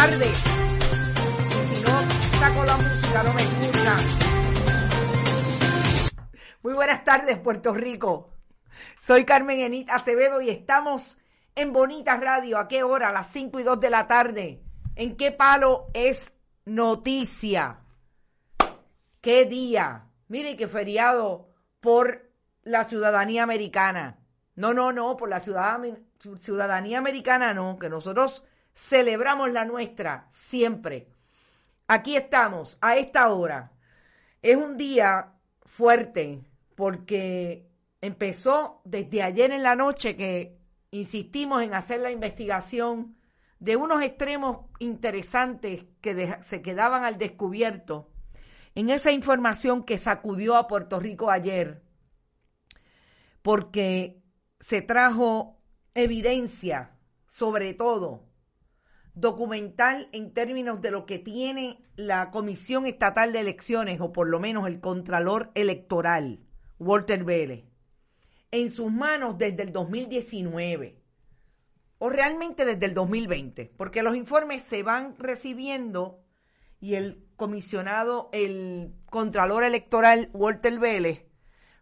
tardes. Si no saco la música, no me escucha. Muy buenas tardes, Puerto Rico. Soy Carmen Enit Acevedo y estamos en Bonita Radio. ¿A qué hora? A las 5 y 2 de la tarde. ¿En qué palo es noticia? ¿Qué día? Mire qué feriado por la ciudadanía americana. No, no, no, por la ciudadanía americana no, que nosotros celebramos la nuestra siempre. Aquí estamos, a esta hora. Es un día fuerte porque empezó desde ayer en la noche que insistimos en hacer la investigación de unos extremos interesantes que se quedaban al descubierto en esa información que sacudió a Puerto Rico ayer, porque se trajo evidencia, sobre todo documental en términos de lo que tiene la Comisión Estatal de Elecciones, o por lo menos el Contralor Electoral, Walter Vélez, en sus manos desde el 2019, o realmente desde el 2020, porque los informes se van recibiendo y el comisionado, el Contralor Electoral, Walter Vélez,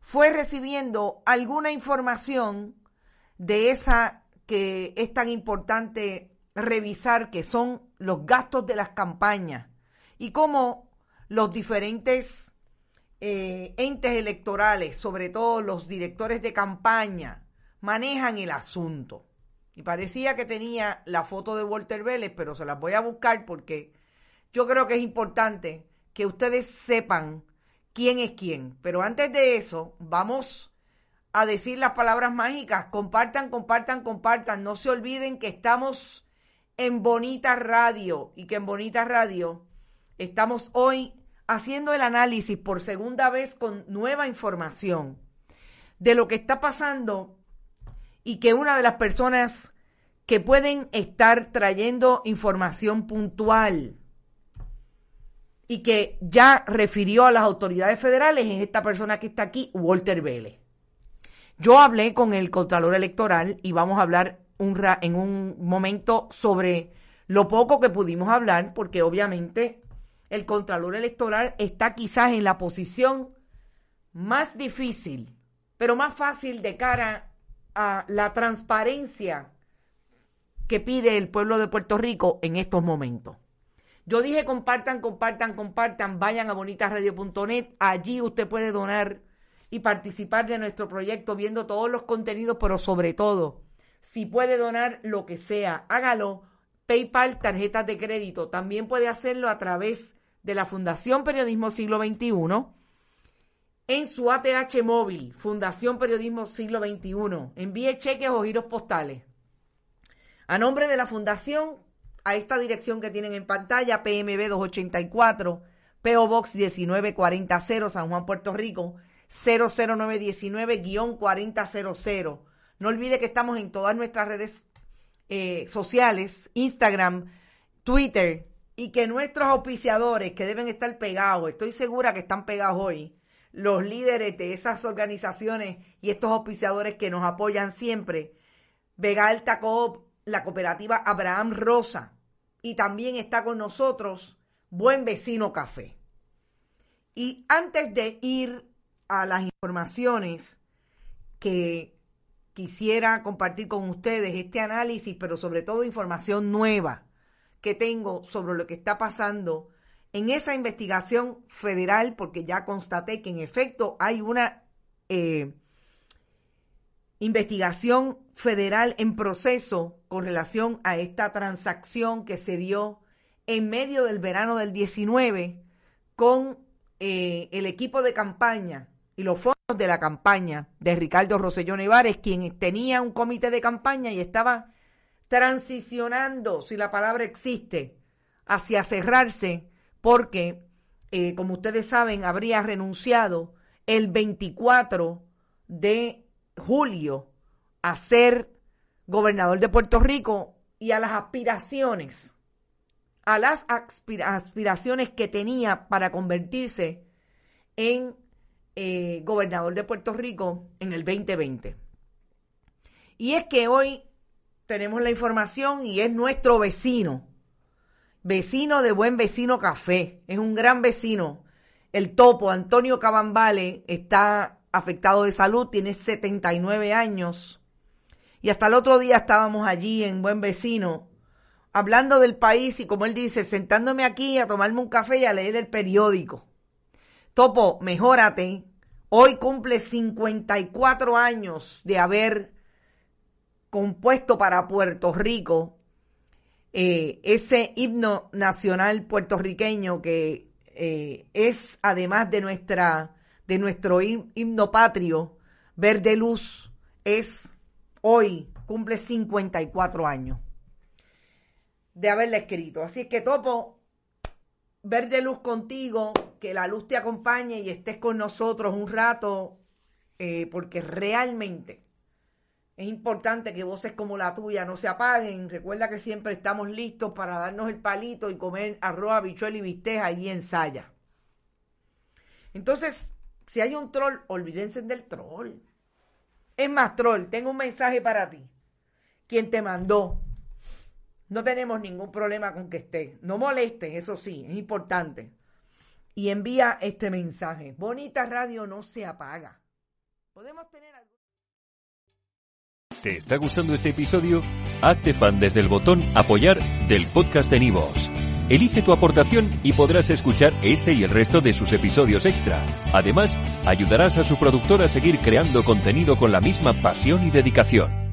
fue recibiendo alguna información de esa que es tan importante revisar que son los gastos de las campañas y cómo los diferentes eh, entes electorales, sobre todo los directores de campaña, manejan el asunto. Y parecía que tenía la foto de Walter Vélez, pero se las voy a buscar porque yo creo que es importante que ustedes sepan quién es quién. Pero antes de eso, vamos a decir las palabras mágicas. Compartan, compartan, compartan. No se olviden que estamos en Bonita Radio y que en Bonita Radio estamos hoy haciendo el análisis por segunda vez con nueva información de lo que está pasando y que una de las personas que pueden estar trayendo información puntual y que ya refirió a las autoridades federales es esta persona que está aquí, Walter Vélez. Yo hablé con el Contralor Electoral y vamos a hablar en un momento sobre lo poco que pudimos hablar, porque obviamente el Contralor Electoral está quizás en la posición más difícil, pero más fácil de cara a la transparencia que pide el pueblo de Puerto Rico en estos momentos. Yo dije compartan, compartan, compartan, vayan a bonitasradio.net, allí usted puede donar y participar de nuestro proyecto viendo todos los contenidos, pero sobre todo si puede donar lo que sea, hágalo. PayPal, tarjetas de crédito. También puede hacerlo a través de la Fundación Periodismo Siglo XXI en su ATH móvil, Fundación Periodismo Siglo XXI. Envíe cheques o giros postales. A nombre de la Fundación, a esta dirección que tienen en pantalla, PMB 284, PO Box 19400, San Juan, Puerto Rico, 00919-4000. No olvide que estamos en todas nuestras redes eh, sociales, Instagram, Twitter, y que nuestros auspiciadores que deben estar pegados, estoy segura que están pegados hoy, los líderes de esas organizaciones y estos auspiciadores que nos apoyan siempre, Vega Alta Coop, la cooperativa Abraham Rosa, y también está con nosotros Buen Vecino Café. Y antes de ir a las informaciones que quisiera compartir con ustedes este análisis, pero sobre todo información nueva que tengo sobre lo que está pasando en esa investigación federal, porque ya constaté que en efecto hay una eh, investigación federal en proceso con relación a esta transacción que se dio en medio del verano del 19 con eh, el equipo de campaña y los fondos de la campaña de Ricardo Rosselló Nevares, quien tenía un comité de campaña y estaba transicionando, si la palabra existe, hacia cerrarse, porque, eh, como ustedes saben, habría renunciado el 24 de julio a ser gobernador de Puerto Rico y a las aspiraciones, a las aspiraciones que tenía para convertirse en eh, gobernador de Puerto Rico en el 2020. Y es que hoy tenemos la información y es nuestro vecino. vecino de Buen Vecino Café, es un gran vecino. El topo, Antonio Cabambale, está afectado de salud, tiene 79 años. Y hasta el otro día estábamos allí en Buen Vecino, hablando del país y como él dice, sentándome aquí a tomarme un café y a leer el periódico. Topo, mejórate. Hoy cumple 54 años de haber compuesto para Puerto Rico eh, ese himno nacional puertorriqueño que eh, es además de nuestra de nuestro himno patrio verde luz es hoy cumple 54 años de haberla escrito. Así es que topo verde luz contigo que la luz te acompañe y estés con nosotros un rato eh, porque realmente es importante que voces como la tuya no se apaguen. Recuerda que siempre estamos listos para darnos el palito y comer arroz, habichuel y bistec allí en Saya. Entonces, si hay un troll, olvídense del troll. Es más, troll, tengo un mensaje para ti. Quien te mandó. No tenemos ningún problema con que esté. No molestes, eso sí, es importante. Y envía este mensaje. Bonita radio no se apaga. Podemos tener ¿Te está gustando este episodio? Hazte fan desde el botón Apoyar del podcast de Nivos. Elige tu aportación y podrás escuchar este y el resto de sus episodios extra. Además, ayudarás a su productor a seguir creando contenido con la misma pasión y dedicación.